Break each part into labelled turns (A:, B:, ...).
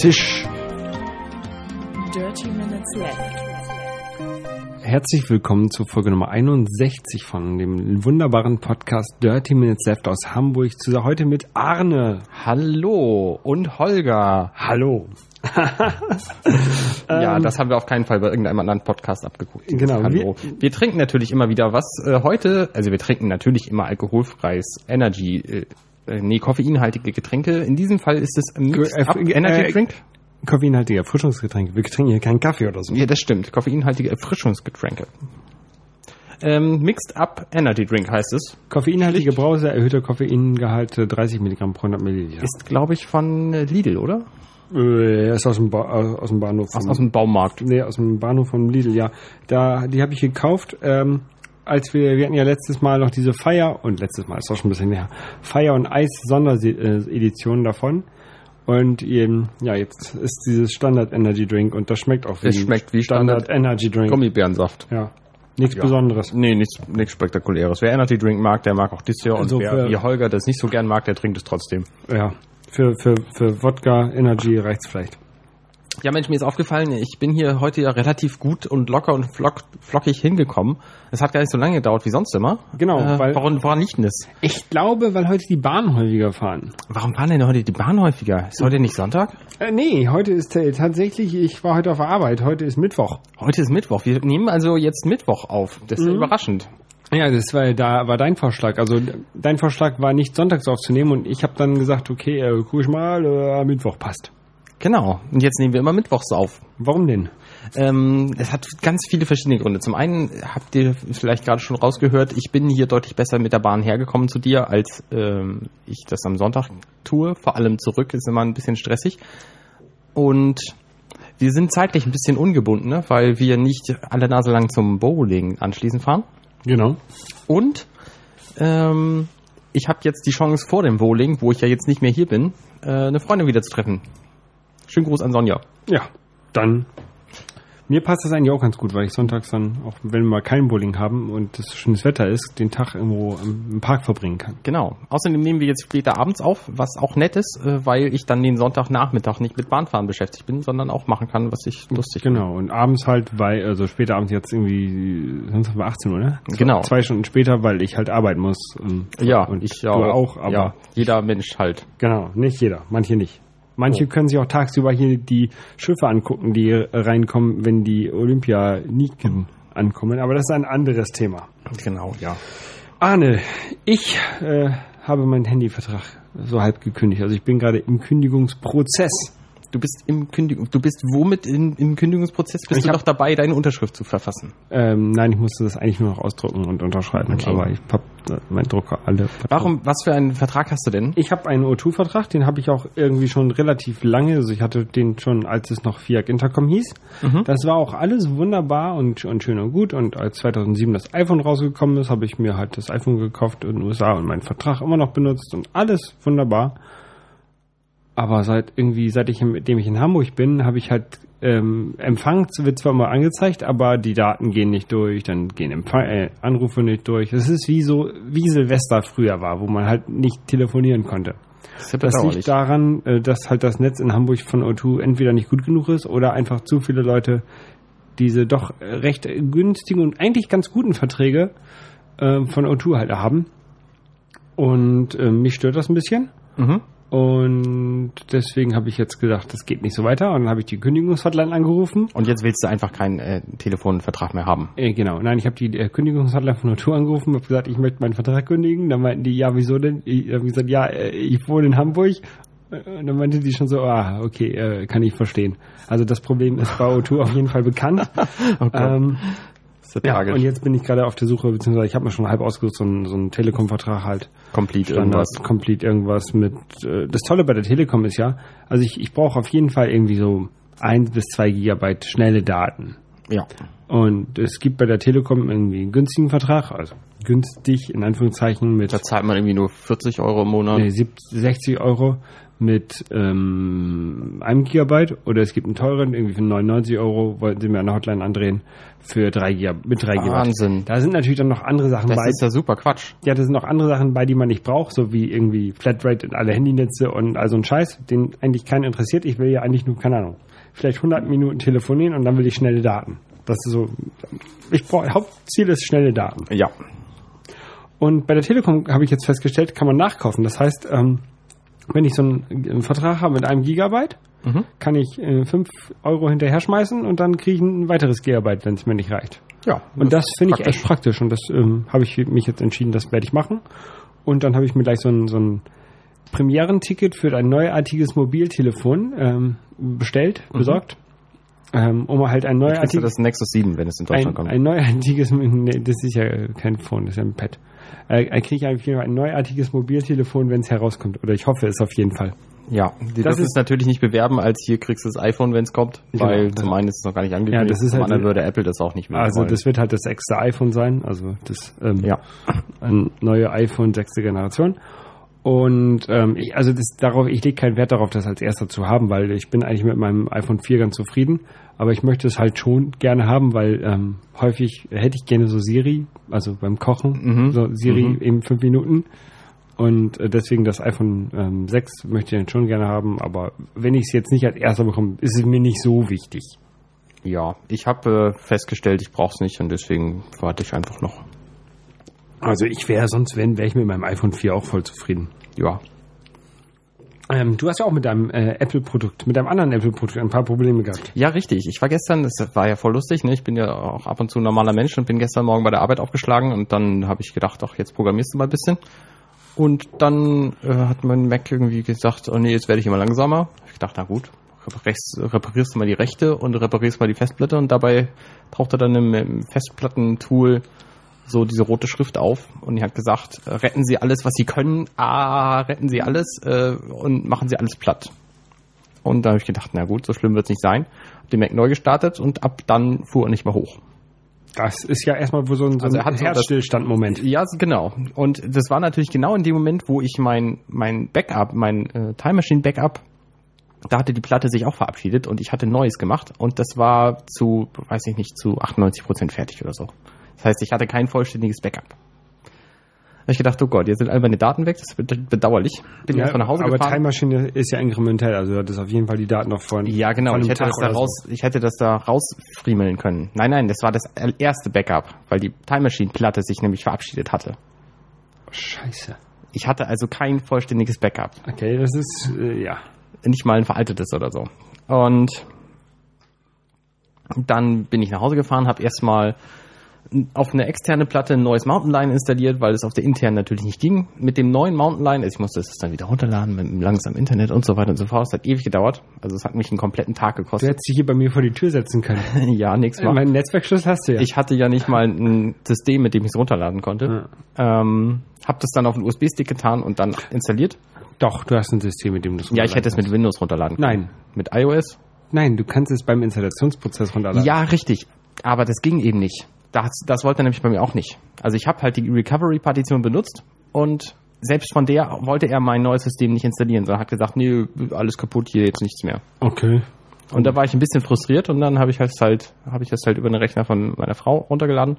A: Zisch.
B: Dirty Minutes Left.
A: Herzlich willkommen zur Folge Nummer 61 von dem wunderbaren Podcast Dirty Minutes Left aus Hamburg. Zu heute mit Arne.
C: Hallo und Holger.
A: Hallo.
C: Ja,
A: Ähm,
C: das haben wir auf keinen Fall bei irgendeinem anderen Podcast abgeguckt.
A: Genau,
C: Hallo. Wir, trinken natürlich immer wieder was. Äh, heute, also wir trinken natürlich immer alkoholfreies Energy, äh, äh, nee, koffeinhaltige Getränke. In diesem Fall ist es Mixed
A: Äh,
C: Up
A: äh,
C: Energy
A: äh,
C: Drink.
A: Koffeinhaltige Erfrischungsgetränke. Wir trinken hier keinen Kaffee oder so.
C: Ja, das stimmt. Koffeinhaltige Erfrischungsgetränke. Ähm, Mixed Up Energy Drink heißt es.
A: Koffeinhaltige Brause, erhöhter Koffeingehalt äh, 30 Milligramm pro 100 Milliliter.
C: Ist, glaube ich, von Lidl, oder?
A: Äh, ist aus dem, ba aus, dem Bahnhof.
C: Aus,
A: von-
C: aus dem Baumarkt.
A: Nee, aus dem Bahnhof von Lidl, ja. Da, die habe ich gekauft, ähm, als wir, wir hatten ja letztes Mal noch diese Feier, und letztes Mal ist auch schon ein bisschen her, Feier und Eis Sonderedition davon. Und ähm, ja, jetzt ist dieses Standard Energy Drink und das schmeckt auch wie,
C: Es schmeckt wie Standard
A: Energy Drink.
C: Gummibärensaft.
A: Ja. Nichts
C: Ja.
A: Besonderes.
C: Nee, nichts, nichts Spektakuläres. Wer Energy Drink mag, der mag auch das hier. Und
A: Also
C: wer
A: für-
C: wie Holger das nicht so gern mag, der trinkt es trotzdem.
A: Ja. Für, für, für Wodka Energy reicht's vielleicht.
C: Ja, Mensch, mir ist aufgefallen, ich bin hier heute ja relativ gut und locker und flock, flockig hingekommen. Es hat gar nicht so lange gedauert wie sonst immer.
A: Genau,
C: Äh,
A: weil-
C: woran, woran liegt denn das?
A: Ich glaube, weil heute die Bahn häufiger fahren.
C: Warum fahren denn heute die Bahn häufiger? Ist heute nicht Sonntag?
A: Äh, nee, heute ist äh, tatsächlich, ich war heute auf der Arbeit, heute ist Mittwoch.
C: Heute ist Mittwoch. Wir nehmen also jetzt Mittwoch auf. Das ist ja
A: Mhm.
C: überraschend.
A: Ja, das war da war dein Vorschlag. Also dein Vorschlag war nicht sonntags aufzunehmen und ich habe dann gesagt, okay, äh, guck ich mal, äh, Mittwoch passt.
C: Genau. Und jetzt nehmen wir immer Mittwochs auf.
A: Warum denn?
C: Ähm, es hat ganz viele verschiedene Gründe. Zum einen habt ihr vielleicht gerade schon rausgehört, ich bin hier deutlich besser mit der Bahn hergekommen zu dir, als ähm, ich das am Sonntag tue. Vor allem zurück ist immer ein bisschen stressig. Und wir sind zeitlich ein bisschen ungebunden, ne? weil wir nicht alle Nase lang zum Bowling anschließend fahren.
A: Genau.
C: Und ähm, ich habe jetzt die Chance vor dem Bowling, wo ich ja jetzt nicht mehr hier bin, äh, eine Freundin wieder zu treffen. Schönen Gruß an Sonja.
A: Ja, dann. Mir passt das eigentlich auch ganz gut, weil ich sonntags dann, auch wenn wir mal kein Bowling haben und es schönes Wetter ist, den Tag irgendwo im Park verbringen kann.
C: Genau. Außerdem nehmen wir jetzt später abends auf, was auch nett ist, äh, weil ich dann den Sonntagnachmittag nicht mit Bahnfahren beschäftigt bin, sondern auch machen kann, was ich lustig finde.
A: Genau. Und abends halt, weil, also später abends jetzt irgendwie, sonst haben wir 18 Uhr, ne?
C: Genau.
A: Zwei Stunden später, weil ich halt arbeiten muss. Und,
C: Ja,
A: und
C: ich
A: du
C: ja
A: auch, aber
C: ja, jeder Mensch halt.
A: Genau, nicht jeder, manche nicht. Manche
C: Oh.
A: können sich auch tagsüber hier die Schiffe angucken, die reinkommen, wenn die Olympianiken ankommen. Aber das ist ein anderes Thema.
C: Genau, ja.
A: Arne, ich äh, habe meinen Handyvertrag so halb gekündigt. Also ich bin gerade im Kündigungsprozess.
C: Du bist im Kündigung, du bist womit in, im Kündigungsprozess? Bist
A: Ich
C: du doch dabei, deine Unterschrift zu verfassen?
A: Ähm, nein, ich musste das eigentlich nur noch ausdrucken und unterschreiben.
C: Okay.
A: Aber ich habe mein Drucker alle.
C: Warum, was für einen Vertrag hast du denn?
A: Ich habe einen O2-Vertrag, den habe ich auch irgendwie schon relativ lange. Also ich hatte den schon, als es noch Fiat Intercom hieß.
C: Mhm.
A: Das war auch alles wunderbar und, und schön und gut. Und als 2007 das iPhone rausgekommen ist, habe ich mir halt das iPhone gekauft in den USA und meinen Vertrag immer noch benutzt und alles wunderbar. Aber seit irgendwie, seit ich, dem ich in Hamburg bin, habe ich halt ähm, Empfang wird zwar mal angezeigt, aber die Daten gehen nicht durch, dann gehen Empfang, äh, Anrufe nicht durch. Es ist wie so, wie Silvester früher war, wo man halt nicht telefonieren konnte.
C: Das ja
A: Das liegt daran, äh, dass halt das Netz in Hamburg von O2 entweder nicht gut genug ist oder einfach zu viele Leute diese doch äh, recht günstigen und eigentlich ganz guten Verträge äh, von O2 halt haben. Und äh, mich stört das ein bisschen.
C: Mhm.
A: Und deswegen habe ich jetzt gedacht, das geht nicht so weiter. Und dann habe ich die Kündigungshotline angerufen.
C: Und jetzt willst du einfach keinen äh, Telefonvertrag mehr haben.
A: Äh, genau, nein, ich habe die äh, Kündigungshotline von O2 angerufen, habe gesagt, ich möchte meinen Vertrag kündigen. Dann meinten die, ja, wieso denn? Ich habe gesagt, ja, äh, ich wohne in Hamburg. Äh, Und dann meinte die schon so, ah, okay, äh, kann ich verstehen. Also das Problem ist bei O2 auf jeden Fall bekannt.
C: Oh Gott,
A: ähm,
C: ist ja tragisch.
A: und jetzt bin ich gerade auf der Suche, beziehungsweise ich habe mir schon halb ausgesucht, so einen, so einen Telekom-Vertrag halt. Standard,
C: irgendwas.
A: Complete irgendwas mit. Äh, das Tolle bei der Telekom ist ja, also ich, ich brauche auf jeden Fall irgendwie so eins bis zwei Gigabyte schnelle Daten.
C: Ja.
A: Und es gibt bei der Telekom irgendwie einen günstigen Vertrag, also günstig in Anführungszeichen mit
C: Da zahlt man irgendwie nur 40 Euro im Monat.
A: nee, 70, 60 Euro mit ähm, einem Gigabyte oder es gibt einen teuren, irgendwie für 99 Euro, wollten sie mir der Hotline andrehen, für drei Gigabyte, mit drei Gigabyte.
C: Wahnsinn.
A: Da sind natürlich dann noch andere Sachen
C: Das
A: bei.
C: ist ja super Quatsch.
A: Ja, da sind noch andere Sachen bei, die man nicht braucht, so wie irgendwie Flatrate in alle Handynetze und all so ein Scheiß, den eigentlich keinen interessiert. Ich will ja eigentlich nur, keine Ahnung, vielleicht 100 Minuten telefonieren und dann will ich schnelle Daten. Das ist so, ich brauche, Hauptziel ist schnelle Daten.
C: Ja.
A: Und bei der Telekom habe ich jetzt festgestellt, kann man nachkaufen. Das heißt, ähm, wenn ich so einen, Vertrag habe mit einem Gigabyte,
C: Mhm.
A: kann ich äh, 5 Euro hinterher schmeißen und dann kriege ich ein weiteres Gigabyte, wenn es mir nicht reicht.
C: Ja.
A: Und das finde ich echt praktisch und das ähm, habe ich mich jetzt entschieden, das werde ich machen. Und dann habe ich mir gleich so ein, so ein Premierenticket für ein neuartiges Mobiltelefon ähm, bestellt, besorgt. Ähm, um halt ein neuartiges,
C: das Nexus 7, wenn es in
A: ein,
C: Deutschland kommt.
A: ein neuartiges, nee, das ist ja kein Phone, das ist ja ein Pad. Äh, kriege ich auf jeden Fall ein neuartiges Mobiltelefon, wenn es herauskommt. Oder ich hoffe es auf jeden Fall.
C: Ja, das,
A: Das
C: ist, natürlich nicht bewerben, als hier kriegst du das iPhone, wenn es kommt,
A: Genau,
C: weil
A: das-
C: zum einen ist es noch gar nicht angekündigt,
A: Ja, das ist
C: zum
A: halt-
C: anderen würde Apple das auch nicht mehr
A: Also
C: wollen.
A: das wird halt das sechste iPhone sein, also das ähm,
C: ja,
A: ein neue iPhone sechste Generation. Und ähm, ich, also das, darauf, ich lege keinen Wert darauf, das als erster zu haben, weil ich bin eigentlich mit meinem iPhone 4 ganz zufrieden. Aber ich möchte es halt schon gerne haben, weil ähm, häufig hätte ich gerne so Siri, also beim Kochen,
C: Mhm.
A: so Siri
C: Mhm.
A: eben fünf Minuten. Und äh, deswegen das iPhone ähm, 6 möchte ich dann schon gerne haben. Aber wenn ich es jetzt nicht als erster bekomme, ist es mir nicht so wichtig.
C: ja. Ich habe äh, festgestellt, ich brauche es nicht und deswegen warte ich einfach noch.
A: Also ich wäre sonst, wenn, wäre ich mit meinem iPhone 4 auch voll zufrieden.
C: Ja,
A: Ähm, du hast ja auch mit deinem äh, Apple-Produkt, mit deinem anderen Apple-Produkt ein paar Probleme gehabt.
C: Ja, richtig. Ich war gestern, das war ja voll lustig, ne? Ich bin ja auch ab und zu ein normaler Mensch und bin gestern Morgen bei der Arbeit aufgeschlagen und dann habe ich gedacht, ach, jetzt programmierst du mal ein bisschen. Und dann äh, hat mein Mac irgendwie gesagt, oh nee, jetzt werde ich immer langsamer. Ich dachte, na gut, rechts, reparierst du mal die rechte und reparierst mal die Festplatte und dabei tauchte dann im, im Festplattentool so diese rote Schrift auf und die hat gesagt, äh, retten Sie alles, was Sie können, ah, retten Sie alles äh, und machen Sie alles platt. Und da habe ich gedacht, na gut, so schlimm wird es nicht sein. Hab den Mac neu gestartet und ab dann fuhr er nicht mehr hoch.
A: Das ist ja erstmal so ein, so
C: Also
A: ein
C: er
A: Herzstillstand-Moment.
C: Ja, genau. Und das war natürlich genau in dem Moment, wo ich mein, mein Backup, mein äh, Time Machine Backup, da hatte die Platte sich auch verabschiedet und ich hatte Neues gemacht und das war zu, weiß ich nicht, zu 98 Prozent fertig oder so. Das heißt, ich hatte kein vollständiges Backup. Da hab ich gedacht, oh Gott, jetzt sind all meine Daten weg, das wird bedauerlich. Bin
A: Ja,
C: erst nach Hause
A: aber
C: gefahren.
A: Time Machine ist ja inkrementell, also du hattest auf jeden Fall die Daten noch von.
C: Ja, genau.
A: von
C: Ich hätte,
A: Tag
C: das da
A: oder so.
C: raus, ich hätte das da rausfriemeln können. Nein, nein, das war das erste Backup, weil die Time Machine Platte sich nämlich verabschiedet hatte.
A: Scheiße.
C: Ich hatte also kein vollständiges Backup.
A: Okay, das ist, äh, ja.
C: Nicht mal ein veraltetes oder so. Und dann bin ich nach Hause gefahren, habe erstmal auf eine externe Platte ein neues Mountain Lion installiert, weil es auf der internen natürlich nicht ging. Mit dem neuen Mountain Lion, ich musste es dann wieder runterladen mit einem langsamen Internet und so weiter und so fort. Es hat ewig gedauert. Also es hat mich einen kompletten Tag
A: Du
C: gekostet.
A: hättest dich hier bei mir vor die Tür setzen können.
C: ja, nichts war.
A: Mein Netzwerkschlüssel hast du ja.
C: Ich hatte ja nicht mal ein System, mit dem ich es runterladen konnte. Ähm, hab das dann auf einen USB-Stick getan und dann installiert.
A: Doch, du hast ein System, mit dem du es
C: Ja, ich hätte es mit Windows runterladen können.
A: Nein.
C: Mit iOS?
A: Nein, du kannst es beim Installationsprozess runterladen.
C: Ja, richtig. Aber das ging eben nicht. Das, das wollte er nämlich bei mir auch nicht. Also ich habe halt die Recovery-Partition benutzt und selbst von der wollte er mein neues System nicht installieren, sondern hat gesagt, nee, alles kaputt, hier jetzt nichts mehr.
A: Okay.
C: Und da war ich ein bisschen frustriert und dann habe ich das halt, habe ich das halt über den Rechner von meiner Frau runtergeladen.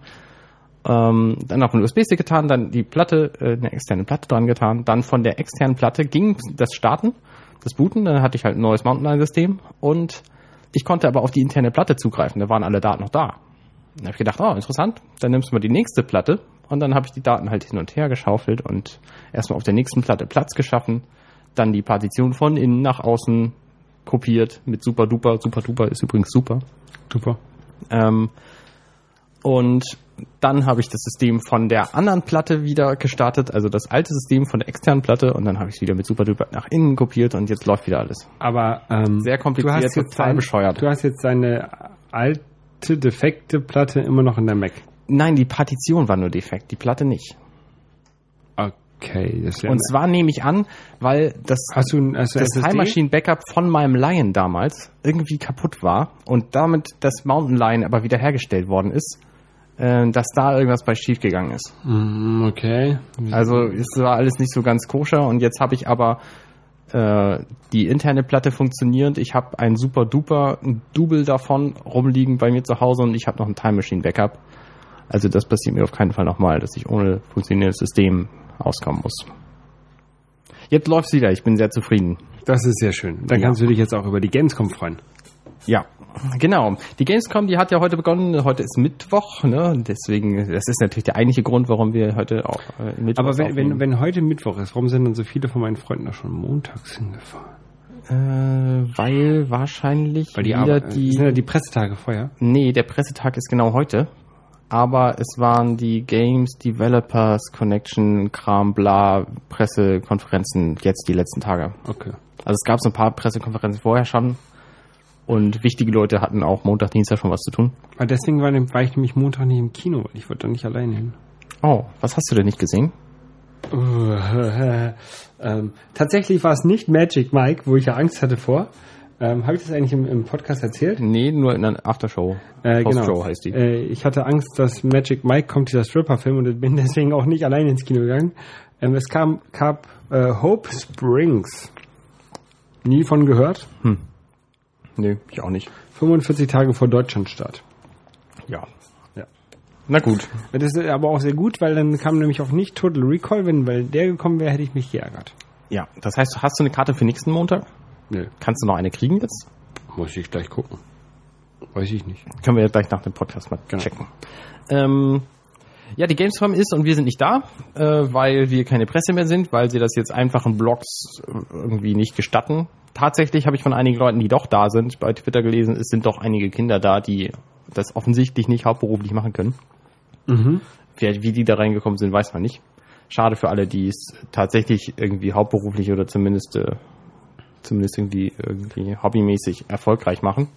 C: Ähm, dann auf einen USB-Stick getan, dann die Platte, äh, eine externe Platte dran getan. Dann von der externen Platte ging das Starten, das Booten. Dann hatte ich halt ein neues Mountain Lion-System und ich konnte aber auf die interne Platte zugreifen. Da waren alle Daten noch da. Dann habe ich gedacht, oh, interessant. Dann nimmst du mal die nächste Platte und dann habe ich die Daten halt hin und her geschaufelt und erstmal auf der nächsten Platte Platz geschaffen. Dann die Partition von innen nach außen kopiert mit super duper. Super duper ist übrigens super.
A: Super.
C: Ähm, und dann habe ich das System von der anderen Platte wieder gestartet, also das alte System von der externen Platte und dann habe ich es wieder mit super duper nach innen kopiert und jetzt läuft wieder alles.
A: Aber ähm,
C: Sehr kompliziert,
A: du hast jetzt
C: total
A: dein,
C: bescheuert.
A: Du hast jetzt deine alte, defekte Platte immer noch in der Mac.
C: Nein, die Partition war nur defekt, die Platte nicht.
A: Okay, das.
C: Und zwar nehme ich an, weil das,
A: hast du hast du
C: das
A: SSD?
C: Time Machine Backup von meinem Lion damals irgendwie kaputt war und damit das Mountain Lion aber wiederhergestellt worden ist, äh, dass da irgendwas bei schief gegangen ist.
A: Mm, Okay.
C: Also es war alles nicht so ganz koscher und jetzt habe ich aber Äh, die interne Platte funktioniert. Ich habe ein super duper Double davon rumliegen bei mir zu Hause und ich habe noch ein Time Machine Backup. Also das passiert mir auf keinen Fall nochmal, dass ich ohne funktionierendes System auskommen muss. Jetzt läuft's wieder, ich bin sehr zufrieden.
A: Das ist sehr schön. Dann
C: Ja.
A: kannst du dich jetzt auch über die Gamescom freuen.
C: Ja, genau. Die Gamescom, die hat ja heute begonnen. Heute ist Mittwoch, ne? Deswegen, das ist natürlich der eigentliche Grund, warum wir heute auch äh, Mittwoch
A: Aber wenn, wenn, wenn heute Mittwoch ist, warum sind dann so viele von meinen Freunden da schon montags hingefahren?
C: äh, weil wahrscheinlich
A: Weil die
C: wieder die
A: sind ja die Pressetage vorher.
C: Nee, der Pressetag ist genau heute. Aber es waren die Games Developers Connection Kram bla Pressekonferenzen jetzt die letzten Tage.
A: Okay.
C: Also es gab so ein paar Pressekonferenzen vorher schon und wichtige Leute hatten auch Montag, Dienstag schon was zu tun.
A: Weil deswegen war, war ich nämlich Montag nicht im Kino, weil ich wollte da nicht alleine hin.
C: Oh, was hast du denn nicht gesehen?
A: ähm, tatsächlich war es nicht Magic Mike, wo ich ja Angst hatte vor. Ähm, Habe ich das eigentlich im, im Podcast erzählt?
C: Nee, nur in einer Aftershow.
A: Äh,
C: Postshow
A: genau.
C: heißt die.
A: Äh, ich hatte Angst, dass Magic Mike kommt, dieser Stripper-Film, und bin deswegen auch nicht alleine ins Kino gegangen. Ähm, es kam, gab äh, Hope Springs. Nie von gehört.
C: Nee, ich auch nicht.
A: 45 Tage vor Deutschlandstart.
C: Ja.
A: Ja.
C: Na gut.
A: Das ist aber auch sehr gut, weil dann kam nämlich auch nicht Total Recall. Wenn weil der gekommen wäre, hätte ich mich geärgert.
C: Ja, das heißt, hast du eine Karte für nächsten Montag?
A: Nö,
C: Kannst du noch eine kriegen jetzt?
A: muss ich gleich gucken. Weiß ich nicht.
C: Können wir gleich nach dem Podcast mal
A: Genau.
C: checken. Ähm, ja, die Gamescom ist und wir sind nicht da, äh, weil wir keine Presse mehr sind, weil sie das jetzt einfach in Blogs äh, irgendwie nicht gestatten. Tatsächlich habe ich von einigen Leuten, die doch da sind, bei Twitter gelesen, es sind doch einige Kinder da, die das offensichtlich nicht hauptberuflich machen können.
A: Mhm.
C: Wer, wie die da reingekommen sind, weiß man nicht. Schade für alle, die es tatsächlich irgendwie hauptberuflich oder zumindest äh, zumindest irgendwie irgendwie hobbymäßig erfolgreich machen.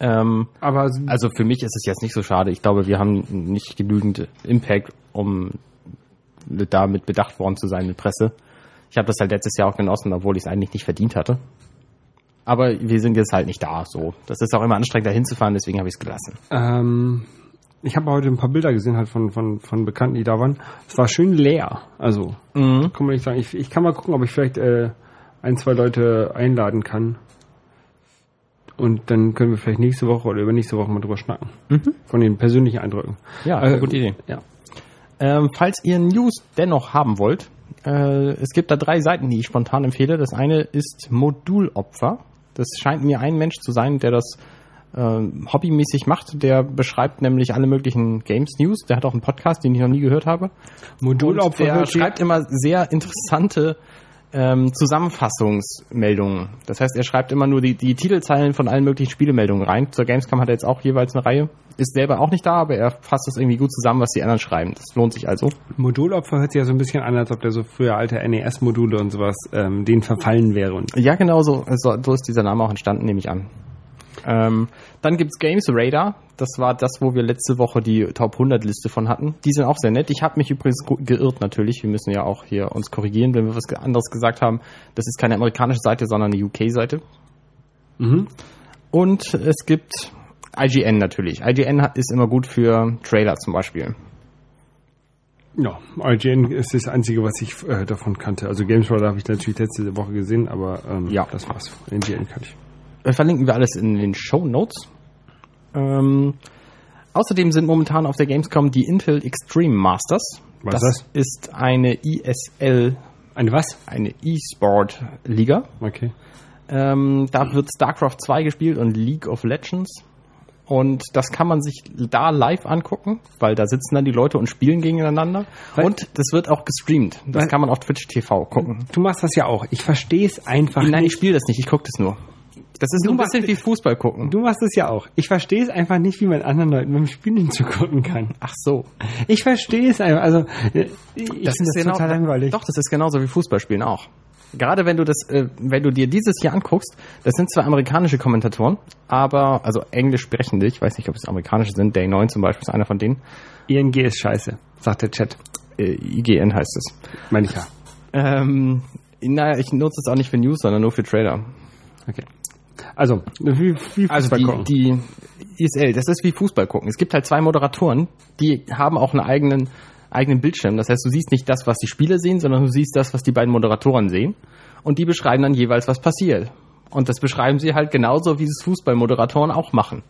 C: Ähm,
A: Aber
C: also für mich ist es jetzt nicht so schade. Ich glaube, wir haben nicht genügend Impact, um damit bedacht worden zu sein mit Presse. Ich habe das halt letztes Jahr auch genossen, obwohl ich es eigentlich nicht verdient hatte. Aber wir sind jetzt halt nicht da. So, das ist auch immer anstrengend, da hinzufahren. Deswegen habe ich es gelassen.
A: ähm, ich habe heute ein paar Bilder gesehen halt von, von, von Bekannten, die da waren. Es war schön leer. Also,
C: Mhm.
A: kann man nicht sagen. Ich, ich kann mal gucken, ob ich vielleicht äh, ein, zwei Leute einladen kann. Und dann können wir vielleicht nächste Woche oder übernächste Woche mal drüber schnacken. Von den persönlichen Eindrücken.
C: Ja,
A: Äh,
C: eine gute Idee.
A: Ja.
C: Ähm, falls ihr News dennoch haben wollt, äh, es gibt da drei Seiten, die ich spontan empfehle. Das eine ist Modulopfer. Das scheint mir ein Mensch zu sein, der das ähm, hobbymäßig macht. Der beschreibt nämlich alle möglichen Games News. Der hat auch einen Podcast, den ich noch nie gehört habe.
A: Modulopfer
C: Und der schreibt immer sehr interessante ähm, Zusammenfassungsmeldungen. Das heißt, er schreibt immer nur die, die Titelzeilen von allen möglichen Spielemeldungen rein. Zur Gamescom hat er jetzt auch jeweils eine Reihe. Ist selber auch nicht da, aber er fasst das irgendwie gut zusammen, was die anderen schreiben. Das lohnt sich also.
A: Modulopfer hört sich ja so ein bisschen an, als ob der so früher alte NES-Module und sowas ähm, denen verfallen wäre. Und
C: Ja, genau so, so, so ist dieser Name auch entstanden, nehme ich an. Ähm, dann gibt's Games Radar. Das war das, wo wir letzte Woche die Top 100 Liste von hatten. Die sind auch sehr nett. Ich habe mich übrigens geirrt natürlich. Wir müssen ja auch hier uns korrigieren, wenn wir was anderes gesagt haben. Das ist keine amerikanische Seite, sondern eine UK-Seite.
A: mhm.
C: Und es gibt IGN natürlich. IGN ist immer gut für Trailer zum Beispiel.
A: ja, IGN ist das Einzige, was ich äh, davon kannte. Also Games Radar habe ich natürlich letzte Woche gesehen, aber ähm,
C: Ja.
A: das war's. IGN kannte ich.
C: Äh, verlinken wir alles in den Show Notes. Ähm, außerdem sind momentan auf der Gamescom die Intel Extreme Masters.
A: Was
C: das
A: ist
C: ist eine ISL,
A: Eine was?
C: eine E-Sport-Liga.
A: Okay.
C: Ähm, da wird StarCraft 2 gespielt und League of Legends. Und das kann man sich da live angucken, weil da sitzen dann die Leute und spielen gegeneinander.
A: Weil-
C: und das wird auch gestreamt. Das kann man auf Twitch TV gucken.
A: Du machst das ja auch. Ich verstehe es einfach
C: Nein, ich
A: nicht.
C: spiele das nicht, ich gucke das nur. Das ist so ein
A: machst-
C: bisschen wie Fußball gucken.
A: Du machst es ja auch. Ich verstehe es einfach nicht, wie man anderen Leuten beim Spielen zugucken kann.
C: Ach so.
A: Ich verstehe es einfach. Also, äh, ich finde das
C: genau-
A: total langweilig.
C: Doch, das ist genauso wie Fußballspielen auch. Gerade wenn du das, äh, wenn du dir dieses hier anguckst, das sind zwar amerikanische Kommentatoren, aber, also englisch sprechende, ich weiß nicht, ob es amerikanische sind, Day 9 zum Beispiel ist einer von denen,
A: ING ist scheiße, sagt der Chat.
C: äh, IGN heißt es.
A: Meine ich ja.
C: Ähm, naja, ich nutze es auch nicht für News, sondern nur für Trailer.
A: Okay. Also, wie, wie
C: Also die,
A: gucken.
C: die ISL, das ist wie Fußball gucken. Es gibt halt zwei Moderatoren, die haben auch einen eigenen eigenen Bildschirm. Das heißt, du siehst nicht das, was die Spieler sehen, sondern du siehst das, was die beiden Moderatoren sehen. Und die beschreiben dann jeweils, was passiert. Und das beschreiben sie halt genauso, wie es Fußballmoderatoren auch machen.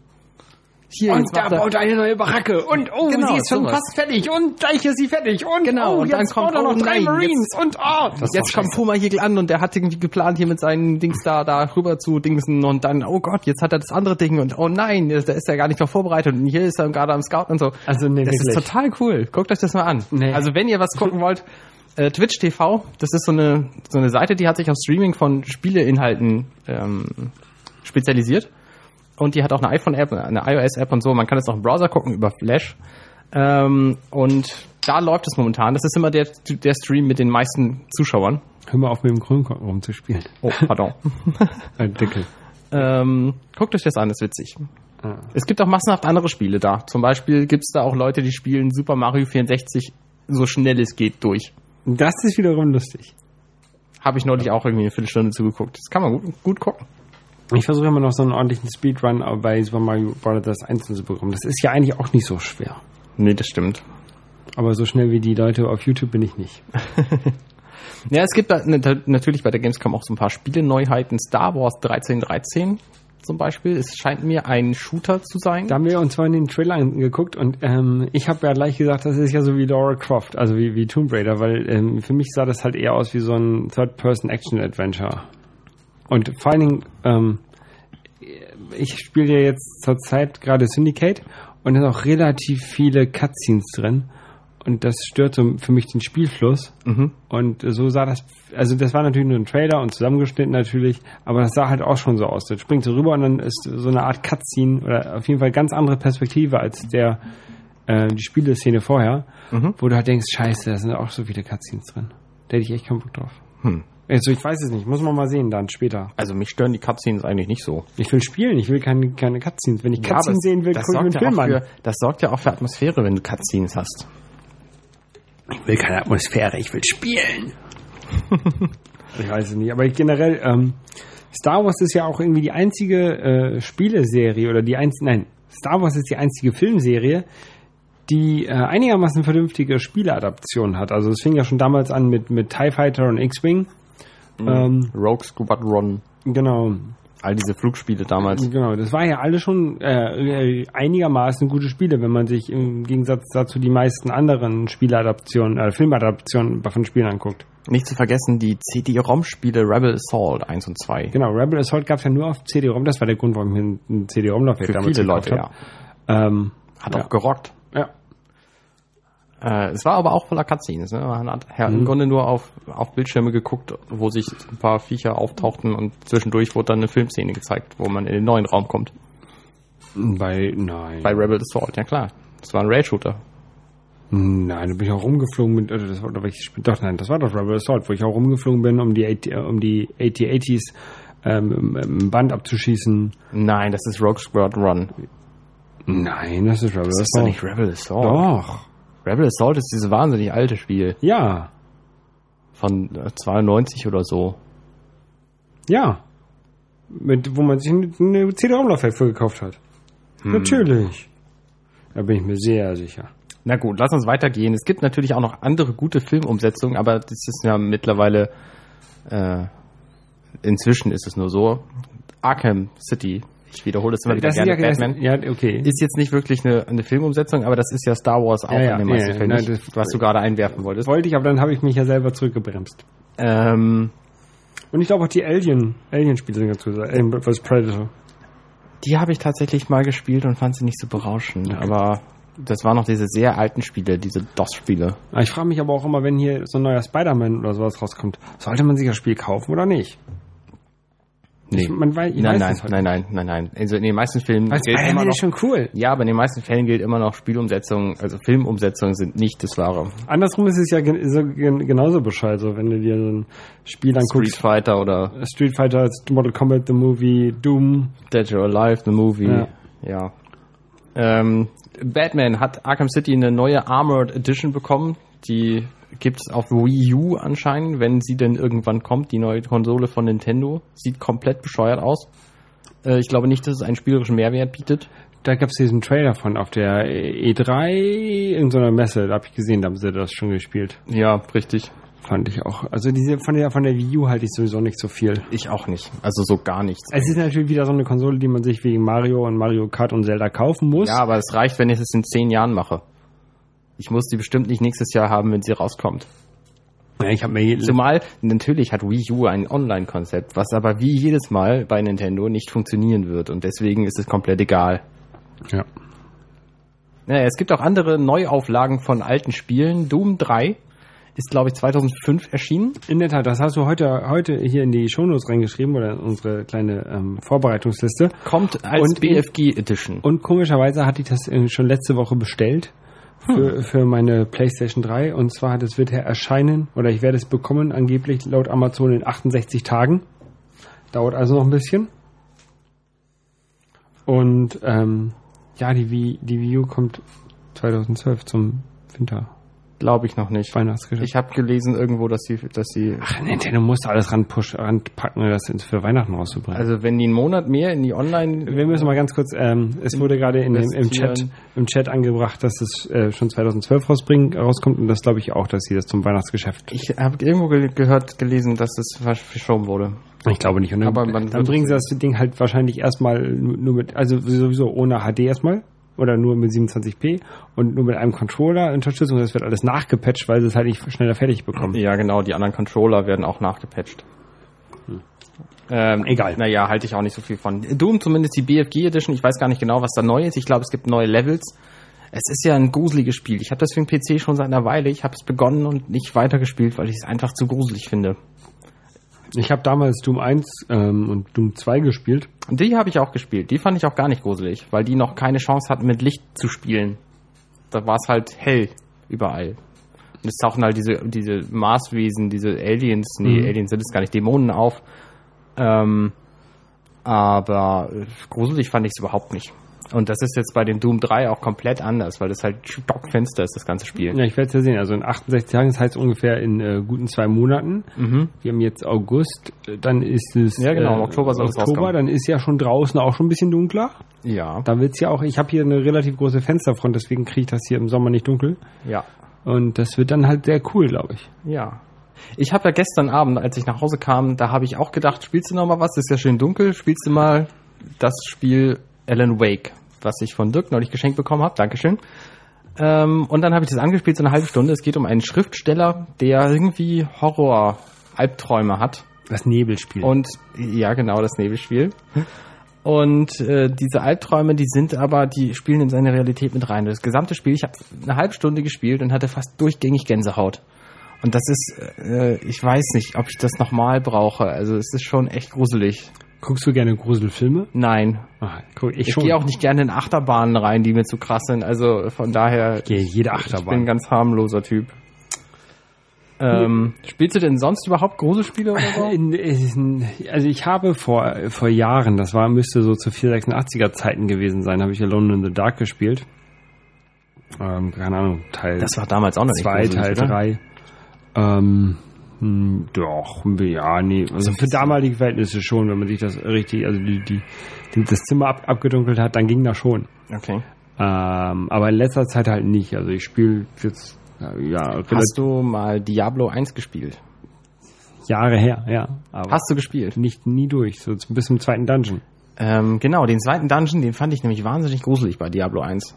A: Hier, und da baut er eine neue Baracke und oh, genau, sie ist schon sowas. fast fertig und gleich ist sie fertig und
C: genau,
A: oh,
C: und dann kommt
A: er noch drei
C: nein,
A: Marines jetzt, und oh,
C: jetzt kommt Puma Hegel an und der hat irgendwie geplant, hier mit seinen Dings da, da rüber zu dingsen und dann, oh Gott, jetzt hat er das andere Ding und oh nein, da ist er gar nicht noch vorbereitet und hier ist er gerade am Scout und so.
A: Also nee,
C: das wirklich. ist total cool. Guckt euch das mal an. Nee. Also wenn ihr was gucken wollt, äh, Twitch TV, das ist so eine, so eine Seite, die hat sich auf Streaming von Spieleinhalten ähm, spezialisiert. Und die hat auch eine iPhone-App, eine iOS-App und so. Man kann es auch im Browser gucken über Flash. Ähm, und da läuft es momentan. Das ist immer der, der Stream mit den meisten Zuschauern.
A: Hör mal auf, mit dem Grünkorken rumzuspielen.
C: Oh, pardon.
A: Ein Deckel.
C: Ähm, guckt euch das an, das ist witzig. Ah. Es gibt auch massenhaft andere Spiele da. Zum Beispiel gibt es da auch Leute, die spielen Super Mario 64 so schnell es geht durch.
A: Das ist wiederum lustig.
C: Habe ich neulich auch irgendwie eine Viertelstunde zugeguckt. Das kann man gut, gut gucken.
A: Ich versuche immer noch so einen ordentlichen Speedrun bei Super Mario Bros. 1 zu bekommen. Das ist ja eigentlich auch nicht so schwer.
C: Nee, das stimmt.
A: Aber so schnell wie die Leute auf YouTube bin ich nicht.
C: ja, es gibt natürlich bei der Gamescom auch so ein paar Spiele-Neuheiten. Star Wars 1313 zum Beispiel. Es scheint mir ein Shooter zu sein.
A: Da haben wir uns vorhin den Trailer angeguckt und ähm, ich habe ja gleich gesagt, das ist ja so wie Laura Croft, also wie, wie Tomb Raider, weil ähm, für mich sah das halt eher aus wie so ein Third-Person-Action-Adventure. Und vor allen Dingen, ähm, ich spiele ja jetzt zurzeit gerade Syndicate und da sind auch relativ viele Cutscenes drin. Und das stört so für mich den Spielfluss. Mhm. Und so sah das, also das war natürlich nur ein Trailer und zusammengeschnitten natürlich, aber das sah halt auch schon so aus. Das springt so rüber und dann ist so eine Art Cutscene oder auf jeden Fall ganz andere Perspektive als der äh, die Spieleszene vorher, mhm. wo du halt denkst, scheiße, da sind auch so viele Cutscenes drin. Da hätte ich echt keinen Bock drauf. Hm. Also ich weiß es nicht, muss man mal sehen dann später.
C: Also mich stören die Cutscenes eigentlich nicht so.
A: Ich will spielen, ich will keine, keine Cutscenes. Wenn ich Cutscenes ja, sehen will, gucke ich mir einen Film
C: an. Für, das sorgt ja auch für Atmosphäre, wenn du Cutscenes hast.
A: Ich will keine Atmosphäre, ich will spielen. ich weiß es nicht, aber ich generell, ähm, Star Wars ist ja auch irgendwie die einzige äh, Spieleserie oder die einzige, nein, Star Wars ist die einzige Filmserie, die äh, einigermaßen vernünftige Spieleadaptionen hat. Also es fing ja schon damals an mit, mit TIE Fighter und X-Wing
C: Mhm. Ähm, Rogue Squadron.
A: Genau.
C: All diese Flugspiele damals.
A: Genau, das war ja alle schon äh, einigermaßen gute Spiele, wenn man sich im Gegensatz dazu die meisten anderen Spieladaptionen, äh, Filmadaptionen von Spielen anguckt.
C: Nicht zu vergessen die CD-ROM-Spiele Rebel Assault 1 und 2.
A: Genau, Rebel Assault gab es ja nur auf CD-ROM, das war der Grund, warum ich ein CD-ROM-Laufwerk
C: damals viele Leute,
A: ja. Ähm,
C: Hat ja. auch gerockt. Äh, es war aber auch voller Cutscenes. Ne? Man hat mhm. im Grunde nur auf, auf Bildschirme geguckt, wo sich ein paar Viecher auftauchten und zwischendurch wurde dann eine Filmszene gezeigt, wo man in den neuen Raum kommt.
A: Bei, nein.
C: Bei Rebel Assault, ja klar. Das war ein Rail-Shooter.
A: Nein, da bin ich auch rumgeflogen mit, also das war, doch, ich, doch, nein, das war doch Rebel Assault, wo ich auch rumgeflogen bin, um die, um die AT-80s ähm, im Band abzuschießen.
C: Nein, das ist Rogue Squad Run.
A: Nein, das ist Rebel
C: das
A: Assault. Das ist doch
C: nicht Rebel Assault.
A: Doch.
C: Rebel Assault ist dieses wahnsinnig alte Spiel.
A: Ja.
C: Von 92 oder so.
A: Ja. Mit, wo man sich eine CD-ROM-Laufwerk für gekauft hat. Hm. Natürlich. Da bin ich mir sehr sicher.
C: Na gut, lass uns weitergehen. Es gibt natürlich auch noch andere gute Filmumsetzungen, aber das ist ja mittlerweile, äh, inzwischen ist es nur so. Arkham City ich wiederhole das immer wieder das gerne,
A: ja, Batman. Ja, okay.
C: Ist jetzt nicht wirklich eine, eine Filmumsetzung, aber das ist ja Star Wars auch
A: ja,
C: in den
A: meisten
C: Fällen, nein, das, was du gerade einwerfen wolltest.
A: Wollte ich, aber dann habe ich mich ja selber zurückgebremst.
C: Ähm,
A: Und ich glaube auch die Alien, Alien-Spiele sind ganz gut, Alien vs. Predator.
C: Die habe ich tatsächlich mal gespielt und fand sie nicht so berauschend, okay. aber das waren noch diese sehr alten Spiele, diese DOS-Spiele.
A: Ich frage mich aber auch immer, wenn hier so ein neuer Spider-Man oder sowas rauskommt, sollte man sich das Spiel kaufen oder nicht?
C: Nee. Man weiß, nein, nein, halt nein, nein, nein, nein. Also in den meisten Filmen
A: Was, gilt immer noch, schon cool.
C: Ja, aber in den meisten Fällen gilt immer noch Spielumsetzungen, also Filmumsetzungen sind nicht das Wahre.
A: Andersrum ist es ja gen so, gen genauso Bescheid, so wenn du dir so ein Spiel anguckst.
C: Street Fighter oder
A: Street Fighter, Mortal Kombat, The Movie, Doom.
C: Dead or Alive, The Movie. Ja. ja. Ähm, Batman hat Arkham City eine neue Armored Edition bekommen, die gibt es auf Wii U anscheinend, wenn sie denn irgendwann kommt, die neue Konsole von Nintendo. Sieht komplett bescheuert aus. Äh, ich glaube nicht, dass es einen spielerischen Mehrwert bietet.
A: da gab es diesen Trailer von auf der E3 in so einer Messe, da habe ich gesehen, da haben sie das schon gespielt.
C: Ja, richtig.
A: Fand ich auch. Also diese von der von der Wii U halte ich sowieso nicht so viel.
C: Ich auch nicht. Also so gar nichts.
A: Es ist natürlich wieder so eine Konsole, die man sich wegen Mario und Mario Kart und Zelda kaufen muss.
C: Ja, aber es reicht, wenn ich es in zehn Jahren mache. Ich muss die bestimmt nicht nächstes Jahr haben, wenn sie rauskommt.
A: Ja, ich habe mir
C: Zumal, natürlich hat Wii U ein Online-Konzept, was aber wie jedes Mal bei Nintendo nicht funktionieren wird und deswegen ist es komplett egal.
A: ja.
C: Naja, es gibt auch andere Neuauflagen von alten Spielen. Doom 3 ist, glaube ich, 2005 erschienen.
A: In der Tat, das hast du heute heute hier in die Shownotes reingeschrieben oder in unsere kleine ähm, Vorbereitungsliste.
C: Kommt als
A: Und
C: BFG Edition.
A: Und komischerweise hatte ich das äh, schon letzte Woche bestellt für, für meine PlayStation 3. Und zwar, das wird ja erscheinen oder ich werde es bekommen, angeblich laut Amazon in 68 Tagen. Dauert also noch ein bisschen. Und ähm, ja, die Wii, die Wii U kommt 2012 zum Winter
C: Glaube ich noch nicht.
A: Weihnachtsgeschäft.
C: Ich habe gelesen irgendwo, dass sie, dass sie,
A: Ach, Nintendo muss alles ranpush, ranpacken, das für Weihnachten rauszubringen.
C: also wenn die einen Monat mehr in die Online,
A: Wir müssen mal ganz kurz, ähm, es wurde gerade in dem, im, Chat, im Chat angebracht, dass es äh, schon 2012 rausbringen, rauskommt und das glaube ich auch, dass sie das zum Weihnachtsgeschäft.
C: ich habe irgendwo ge gehört, gelesen, dass das versch- verschoben wurde.
A: Ich glaube nicht. Und dann,
C: Aber
A: dann bringen sie das Ding halt wahrscheinlich erstmal nur mit, also sowieso ohne HD erstmal oder nur mit 27p und nur mit einem Controller Unterstützung. Das wird alles nachgepatcht, weil sie es halt nicht schneller fertig bekommen.
C: Ja, genau, die anderen Controller werden auch nachgepatcht. Ähm,
A: Egal.
C: Naja, halte ich auch nicht so viel von. Doom zumindest die BFG Edition, ich weiß gar nicht genau, was da neu ist. Ich glaube, es gibt neue Levels. Es ist ja ein gruseliges Spiel. Ich habe das für den PC schon seit einer Weile. Ich habe es begonnen und nicht weitergespielt, weil ich es einfach zu gruselig finde.
A: Ich habe damals Doom 1 ähm, und Doom 2 gespielt.
C: Die habe ich auch gespielt. Die fand ich auch gar nicht gruselig, weil die noch keine Chance hatten, mit Licht zu spielen. Da war es halt hell überall. Und es tauchen halt diese, diese Marswesen, diese Aliens, nee,
A: Mhm.
C: Aliens sind es gar nicht, Dämonen auf. Ähm, aber äh, gruselig fand ich es überhaupt nicht. Und das ist jetzt bei dem Doom 3 auch komplett anders, weil das halt stockfinster ist, das ganze Spiel.
A: Ja, ich werde es ja sehen. Also in 68 Tagen, das heißt ungefähr in äh, guten zwei Monaten.
C: Mhm.
A: Wir haben jetzt August, äh, dann ist es
C: Ja, genau, im Oktober soll es
A: Oktober, dann ist ja schon draußen auch schon ein bisschen dunkler.
C: Ja,
A: Da wird's ja auch, ich habe hier eine relativ große Fensterfront, deswegen kriege ich das hier im Sommer nicht dunkel.
C: ja.
A: Und das wird dann halt sehr cool, glaube ich.
C: Ja. Ich habe ja gestern Abend, als ich nach Hause kam, da habe ich auch gedacht, spielst du noch mal was? Ist ja schön dunkel. Spielst du mal das Spiel Alan Wake, was ich von Dirk neulich geschenkt bekommen habe. Dankeschön. Ähm, und dann habe ich das angespielt, so eine halbe Stunde. Es geht um einen Schriftsteller, der irgendwie Horror-Albträume hat.
A: Das Nebelspiel.
C: Und ja, genau, das Nebelspiel. Und äh, diese Albträume, die sind aber, die spielen in seine Realität mit rein. Das gesamte Spiel, ich habe eine halbe Stunde gespielt und hatte fast durchgängig Gänsehaut. Und das ist, äh, ich weiß nicht, ob ich das nochmal brauche. Also es ist schon echt gruselig.
A: Guckst du gerne Gruselfilme?
C: Nein.
A: Ah, guck, ich,
C: Ich gehe auch nicht gerne in Achterbahnen rein, die mir zu krass sind. Also von daher,
A: Ich gehe jede
C: ich bin
A: Achterbahn.
C: ein ganz harmloser Typ. Ähm, spielst du denn sonst überhaupt Gruselspiele oder so?
A: In, in, also ich habe vor, vor Jahren, das war, müsste so zu 486er Zeiten gewesen sein, habe ich Alone in the Dark gespielt. Ähm, keine Ahnung, Teil
C: Das war damals auch noch nicht
A: 2,
C: gruselig,
A: Teil
C: oder?
A: 3. Ähm, hm, doch, ja, nee. Also für damalige Verhältnisse schon, wenn man sich das richtig, also die, die, die das Zimmer ab, abgedunkelt hat, dann ging das schon.
C: Okay.
A: Ähm, aber in letzter Zeit halt nicht. Also ich spiele jetzt ja,
C: Hast du mal Diablo 1 gespielt?
A: Jahre her, ja.
C: Hast du gespielt?
A: nicht nie durch, so bis zum zweiten Dungeon.
C: Ähm, genau, den zweiten Dungeon, den fand ich nämlich wahnsinnig gruselig bei Diablo 1.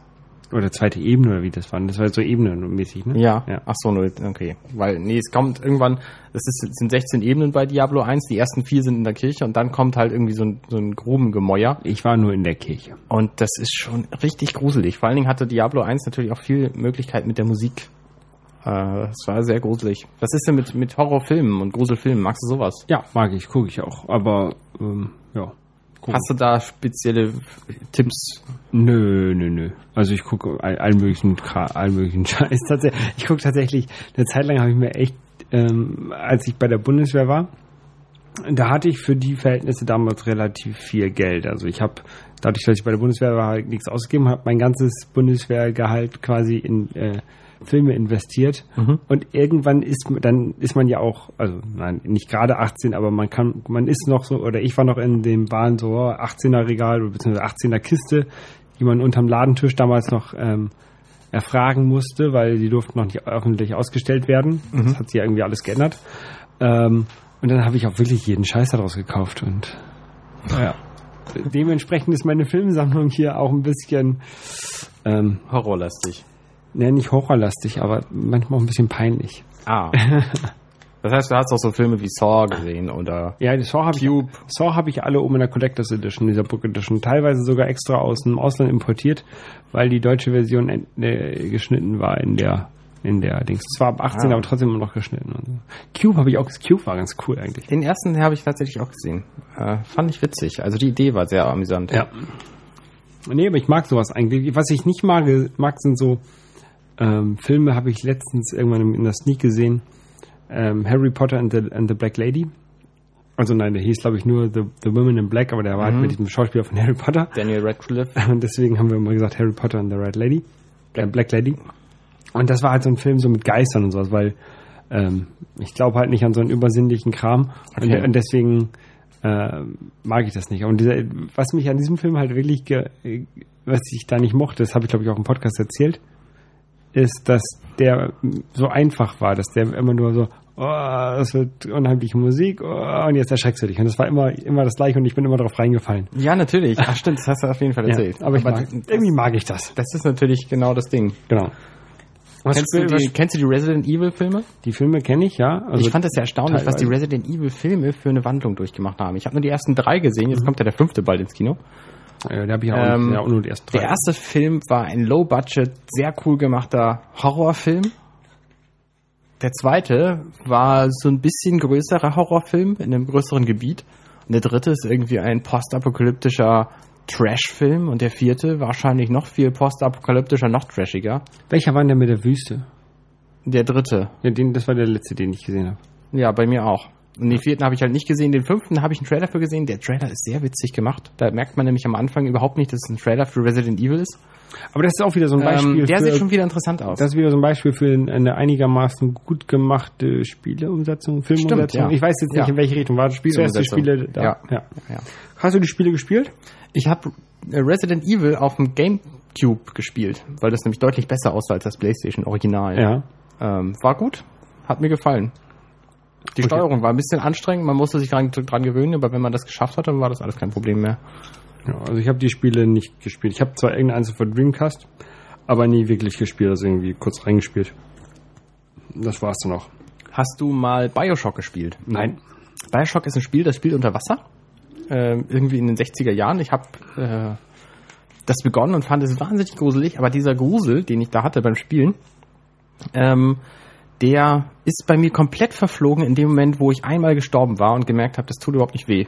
A: Oder zweite Ebene, oder wie das war. Das war so ebenenmäßig, ne?
C: Ja.
A: ja.
C: Ach so, okay. Weil, nee, es kommt irgendwann, es ist, es sind 16 Ebenen bei Diablo 1, die ersten vier sind in der Kirche und dann kommt halt irgendwie so ein, so ein Grubengemäuer.
A: Ich war nur in der Kirche.
C: Und das ist schon richtig gruselig. Vor allen Dingen hatte Diablo 1 natürlich auch viel Möglichkeit mit der Musik. Äh, Es war sehr gruselig. Was ist denn mit, mit Horrorfilmen und Gruselfilmen? Magst du sowas?
A: Ja, mag ich, gucke ich auch. Aber, ähm, ja. Guck.
C: Hast du da spezielle Tipps?
A: Nö, nö, nö. Also ich gucke all- allen möglichen, allen möglichen Scheiß. Tatsächlich, ich gucke tatsächlich, eine Zeit lang habe ich mir echt, ähm, als ich bei der Bundeswehr war, da hatte ich für die Verhältnisse damals relativ viel Geld. Also ich habe, dadurch, dass ich bei der Bundeswehr war, halt nichts ausgegeben, habe mein ganzes Bundeswehrgehalt quasi in äh, Filme investiert. Und irgendwann ist dann ist man ja auch, also nein, nicht gerade 18, aber man kann, man ist noch so, oder ich war noch in dem waren so 18er Regal oder beziehungsweise 18er Kiste die man unterm Ladentisch damals noch ähm, erfragen musste, weil die durften noch nicht öffentlich ausgestellt werden. Das hat sich ja irgendwie alles geändert. Ähm, und dann habe ich auch wirklich jeden Scheiß daraus gekauft und ja. Dementsprechend ist meine Filmsammlung hier auch ein bisschen, ähm,
C: Horrorlastig.
A: Ne, nicht horrorlastig, aber manchmal auch ein bisschen peinlich.
C: Ah. das heißt, du hast auch so Filme wie Saw gesehen oder
A: Ja, die Saw habe ich. Saw habe ich alle oben in der Collectors Edition, dieser Book Edition, teilweise sogar extra aus dem Ausland importiert, weil die deutsche Version äh, geschnitten war in der in der Dings. Zwar ab 18,
C: Ah.
A: aber trotzdem immer noch geschnitten. So. Cube habe ich auch. Cube war ganz cool eigentlich.
C: Den ersten habe ich tatsächlich auch gesehen. Äh, fand ich witzig. Also die Idee war sehr amüsant.
A: Ja. Nee, aber ich mag sowas eigentlich. Was ich nicht mag, mag sind so ähm, Filme, habe ich letztens irgendwann in der Sneak gesehen. Ähm, Harry Potter and the, and the Black Lady. Also nein, der hieß, glaube ich, nur The, the Woman in Black, aber der war halt mit diesem Schauspieler von Harry Potter.
C: Daniel Radcliffe.
A: Und deswegen haben wir immer gesagt Harry Potter and the Red Lady. Äh, Black Lady. Und das war halt so ein Film so mit Geistern und sowas, weil ähm, ich glaube halt nicht an so einen übersinnlichen Kram.
C: Okay.
A: Und, und deswegen äh, mag ich das nicht. Und dieser, was mich an diesem Film halt wirklich, was ich da nicht mochte, das habe ich glaube ich auch im Podcast erzählt, ist, dass der so einfach war, dass der immer nur so, oh, das wird unheimliche Musik, oh, und jetzt erschreckst du dich. Und das war immer, immer das gleiche und ich bin immer darauf reingefallen.
C: Ja, natürlich. Ach stimmt, das hast du auf jeden Fall erzählt.
A: Ja, aber ich mag,
C: das,
A: irgendwie mag ich das.
C: das ist natürlich genau das Ding.
A: Genau. Was
C: Kennst du, die, kennst du die Resident Evil Filme?
A: Die Filme kenne ich, ja. Also
C: ich fand das ja erstaunlich, was die
A: teilweise.
C: Resident Evil Filme für eine Wandlung durchgemacht haben. Ich habe nur die ersten drei gesehen, jetzt kommt ja der fünfte bald ins Kino.
A: Äh, da habe ich auch,
C: Ähm,
A: ja, auch nur die ersten drei.
C: Der erste Film war ein Low-Budget, sehr cool gemachter Horrorfilm. Der zweite war so ein bisschen größerer Horrorfilm in einem größeren Gebiet. Und der dritte ist irgendwie ein postapokalyptischer Trash-Film. Und der vierte wahrscheinlich noch viel postapokalyptischer, noch trashiger.
A: Welcher war denn der mit der Wüste?
C: Der dritte.
A: Ja, den, das war der letzte, den ich gesehen habe.
C: Ja, bei mir auch. Und den vierten habe ich halt nicht gesehen. Den fünften habe ich einen Trailer für gesehen. Der Trailer ist sehr witzig gemacht. Da merkt man nämlich am Anfang überhaupt nicht, dass es ein Trailer für Resident Evil ist.
A: Aber das ist auch wieder so ein Beispiel
C: Ähm, der
A: für,
C: sieht schon wieder interessant aus.
A: das ist wieder so ein Beispiel für eine einigermaßen gut gemachte Spieleumsetzung, Filmumsetzung.
C: Stimmt, ja.
A: Ich weiß jetzt nicht,
C: Ja.
A: in welche Richtung war das zuerst die. Spiele da.
C: Ja.
A: Ja.
C: ja.
A: Hast du die Spiele gespielt?
C: Ich habe Resident Evil auf dem GameCube gespielt, weil das nämlich deutlich besser aussah als das PlayStation Original.
A: Ja.
C: Ähm, war gut, hat mir gefallen. Die
A: Okay.
C: Steuerung war ein bisschen anstrengend, man musste sich dran, dran gewöhnen, aber wenn man das geschafft hat, dann war das alles kein Problem mehr.
A: ja also ich habe die Spiele nicht gespielt. Ich habe zwar irgendeine Einzel für Dreamcast, aber nie wirklich gespielt, also irgendwie kurz reingespielt. Das war's dann auch.
C: Hast du mal Bioshock gespielt?
A: Nein.
C: Bioshock ist ein Spiel, das spielt unter Wasser. Ähm, irgendwie in den 60er Jahren. Ich habe äh, das begonnen und fand es wahnsinnig gruselig, aber dieser Grusel, den ich da hatte beim Spielen, ähm, der ist bei mir komplett verflogen in dem Moment, wo ich einmal gestorben war und gemerkt habe, das tut überhaupt nicht weh.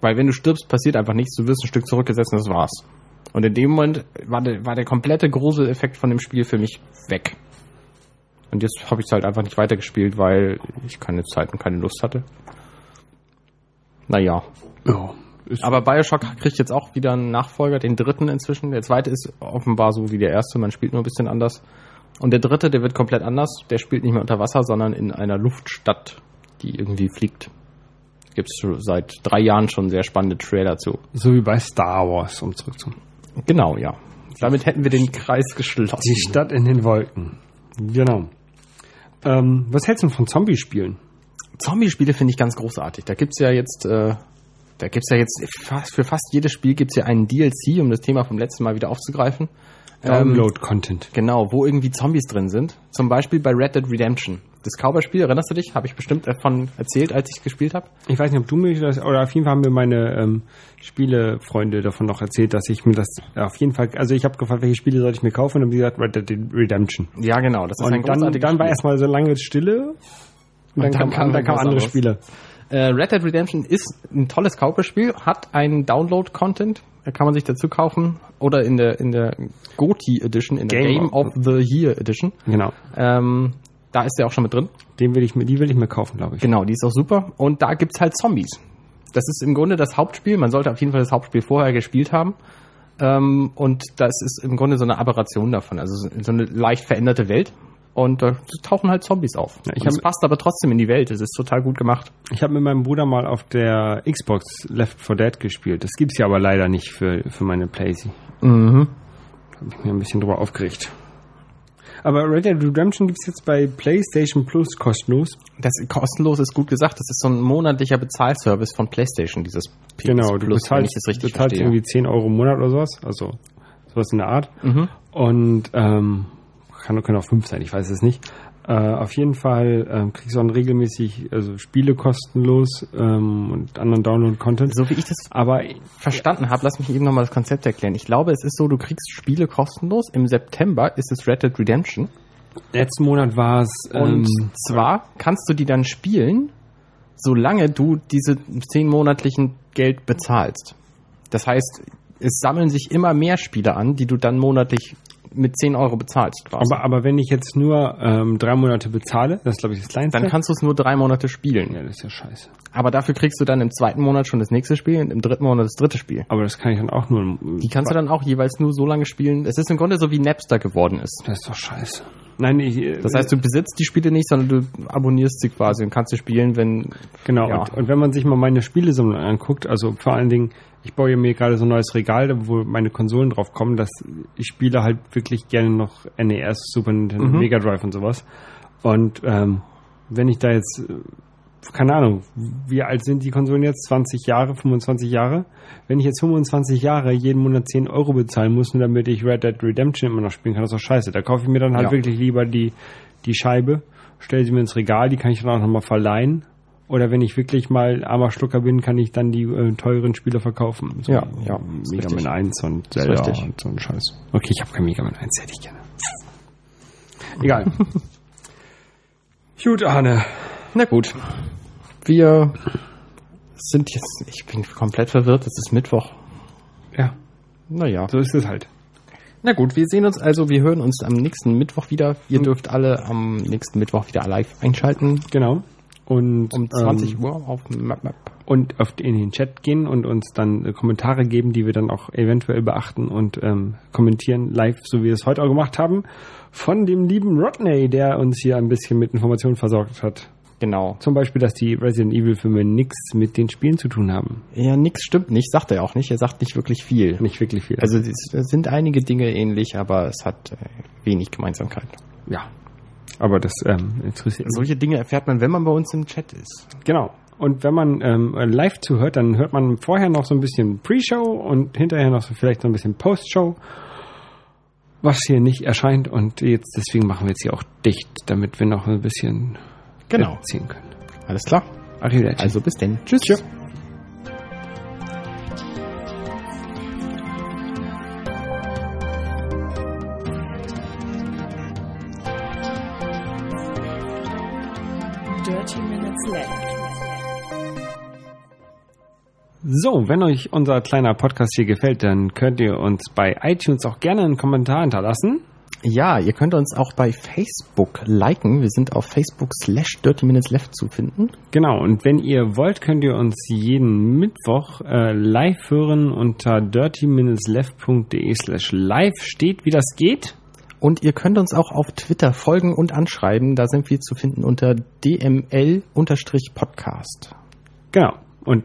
C: Weil wenn du stirbst, passiert einfach nichts, du wirst ein Stück zurückgesetzt und das war's. Und in dem Moment war der, war der komplette Gruseleffekt von dem Spiel für mich weg. Und jetzt habe ich es halt einfach nicht weitergespielt, weil ich keine Zeit und keine Lust hatte. Naja.
A: Ja.
C: Aber Bioshock kriegt jetzt auch wieder einen Nachfolger, den dritten inzwischen. Der zweite ist offenbar so wie der erste, man spielt nur ein bisschen anders. Und der dritte, der wird komplett anders. Der spielt nicht mehr unter Wasser, sondern in einer Luftstadt, die irgendwie fliegt. Gibt es seit drei Jahren schon sehr spannende Trailer zu.
A: so wie bei Star Wars, um zurückzukommen.
C: Genau, ja. Damit hätten wir den Kreis geschlossen.
A: Die Stadt in den Wolken. Genau. Ähm, was hältst du von Zombie-Spielen?
C: Zombie-Spiele finde ich ganz großartig. Da gibt's ja jetzt, äh, da gibt's ja jetzt fast, für fast jedes Spiel gibt's ja einen DLC, um das Thema vom letzten Mal wieder aufzugreifen. Ähm,
A: Download-Content.
C: genau, wo irgendwie Zombies drin sind. Zum Beispiel bei Red Dead Redemption. Das Cowboy-Spiel, erinnerst du dich? Habe ich bestimmt davon erzählt, als ich gespielt habe.
A: Ich weiß nicht, ob du mir das, oder auf jeden Fall haben mir meine ähm, Spielefreunde davon noch erzählt, dass ich mir das auf jeden Fall, also ich habe gefragt, welche Spiele soll ich mir kaufen und haben gesagt Red Dead Redemption.
C: Ja, genau. Das ist ein
A: Und dann,
C: großartiges
A: dann war erstmal so lange Stille und dann, kam, dann,
C: was
A: kam andere. Spiele.
C: Äh, Red Dead Redemption ist ein tolles Cowboy-Spiel, hat einen Download-Content, da kann man sich dazu kaufen. Oder in der, in der GOTY Edition, in der
A: Game
C: Game of the Year Edition.
A: Genau.
C: Ähm, da ist der auch schon mit drin.
A: Den will ich mir, die will ich mir kaufen, glaube ich.
C: Genau, die ist auch super. Und da gibt's halt Zombies. Das ist im Grunde das Hauptspiel. Man sollte auf jeden Fall das Hauptspiel vorher gespielt haben. Ähm, und das ist im Grunde so eine Aberration davon. Also so eine leicht veränderte Welt. Und da tauchen halt Zombies auf.
A: Ich
C: Und es
A: hab-
C: passt aber trotzdem in die Welt. Es ist total gut gemacht.
A: Ich habe mit meinem Bruder mal auf der Xbox Left 4 Dead gespielt. Das gibt's ja aber leider nicht für, für meine Playsee.
C: Mhm.
A: Da habe ich mir ein bisschen drüber aufgeregt. Aber Red Dead Redemption gibt's jetzt bei PlayStation Plus kostenlos.
C: Das kostenlos ist gut gesagt. Das ist so ein monatlicher Bezahlservice von PlayStation, dieses PS
A: Genau, du
C: Plus, wenn ich
A: bezahlst,
C: das richtig
A: bezahlst
C: verstehe.
A: irgendwie 10 Euro im Monat oder sowas. Also sowas in der Art.
C: Mhm.
A: Und ähm, kann, können auch 5 sein, ich weiß es nicht. Äh, auf jeden Fall ähm, kriegst du dann regelmäßig also Spiele kostenlos ähm, und anderen Download-Content.
C: So wie ich das
A: Aber
C: verstanden habe, lass mich eben nochmal das Konzept erklären. Ich glaube, es ist so, du kriegst Spiele kostenlos. Im September ist es Red Dead Redemption.
A: letzten Monat war es
C: Und
A: ähm,
C: zwar kannst du die dann spielen, solange du diese zehn monatlichen Geld bezahlst. Das heißt, es sammeln sich immer mehr Spiele an, die du dann monatlich mit 10 Euro bezahlst. Quasi.
A: aber, aber wenn ich jetzt nur ähm, drei Monate bezahle, das ist glaube ich das kleinste.
C: dann kannst du es nur drei Monate spielen.
A: ja, das ist ja scheiße.
C: Aber dafür kriegst du dann im zweiten Monat schon das nächste Spiel und im dritten Monat das dritte Spiel.
A: Aber das kann ich dann auch nur.
C: Die kannst du dann auch jeweils nur so lange spielen. Es ist im Grunde so wie Napster geworden ist.
A: Das ist doch scheiße. Nein, ich, äh,
C: Das heißt, du besitzt die Spiele nicht, sondern du abonnierst sie quasi und kannst sie spielen, wenn
A: Genau,
C: Ja.
A: und, und wenn man sich mal meine Spielesammlung anguckt, also vor allen Dingen, ich baue mir gerade so ein neues Regal, wo meine Konsolen drauf kommen, dass ich spiele halt wirklich gerne noch NES, Super Nintendo,
C: Mhm.
A: Mega Drive und sowas. Und ähm, wenn ich da jetzt, äh, keine Ahnung, wie alt sind die Konsolen jetzt? 20 Jahre, 25 Jahre? Wenn ich jetzt 25 Jahre jeden Monat 10 Euro bezahlen muss, nur damit ich Red Dead Redemption immer noch spielen kann, das ist doch scheiße. Da kaufe ich mir dann halt
C: Ja.
A: wirklich lieber die, die Scheibe, stelle sie mir ins Regal, die kann ich dann auch nochmal verleihen. Oder wenn ich wirklich mal armer Schlucker bin, kann ich dann die äh, teuren Spiele verkaufen. So
C: Ja, ja,
A: Mega. Man 1 und Zelda und so ein Scheiß. Okay, ich habe kein Mega Man 1, hätte ich gerne. Egal. Gut, Arne.
C: Na gut. Wir sind jetzt, ich bin komplett verwirrt, es ist Mittwoch.
A: Ja,
C: Naja.
A: so ist es halt.
C: Na gut, wir sehen uns also, wir hören uns am nächsten Mittwoch wieder. Ihr dürft alle am nächsten Mittwoch wieder live einschalten.
A: Genau. Und
C: Um 20
A: ähm,
C: Uhr auf MapMap.
A: und auf, in den Chat gehen und uns dann äh, Kommentare geben, die wir dann auch eventuell beachten und ähm, kommentieren live, so wie wir es heute auch gemacht haben, von dem lieben Rodney, der uns hier ein bisschen mit Informationen versorgt hat.
C: Genau.
A: Zum Beispiel, dass die Resident Evil Filme nichts mit den Spielen zu tun haben.
C: Ja, nix stimmt nicht, sagt er auch nicht. Er sagt nicht wirklich viel.
A: Nicht wirklich viel.
C: Also es sind einige Dinge ähnlich, aber es hat äh, wenig Gemeinsamkeit.
A: ja. Aber das ähm, interessiert mich.
C: Solche Dinge erfährt man, wenn man bei uns im Chat ist.
A: Genau. Und wenn man ähm, live zuhört, dann hört man vorher noch so ein bisschen Pre-Show und hinterher noch so vielleicht so ein bisschen Post-Show, was hier nicht erscheint. Und jetzt deswegen machen wir jetzt hier auch dicht, damit wir noch ein bisschen
C: Genau.
A: erzählen können.
C: Alles klar.
A: Arrivederci.
C: Also bis denn. Tschüss.
A: Tschö. So, wenn euch unser kleiner Podcast hier gefällt, dann könnt ihr uns bei iTunes auch gerne einen Kommentar hinterlassen.
C: Ja, ihr könnt uns auch bei Facebook liken. Wir sind auf Facebook slash Dirty Minutes Left zu finden.
A: Genau, und wenn ihr wollt, könnt ihr uns jeden Mittwoch äh, live hören unter dirty-left.de slash live steht, wie das geht.
C: Und ihr könnt uns auch auf Twitter folgen und anschreiben. Da sind wir zu finden unter dml-podcast.
A: Genau. Und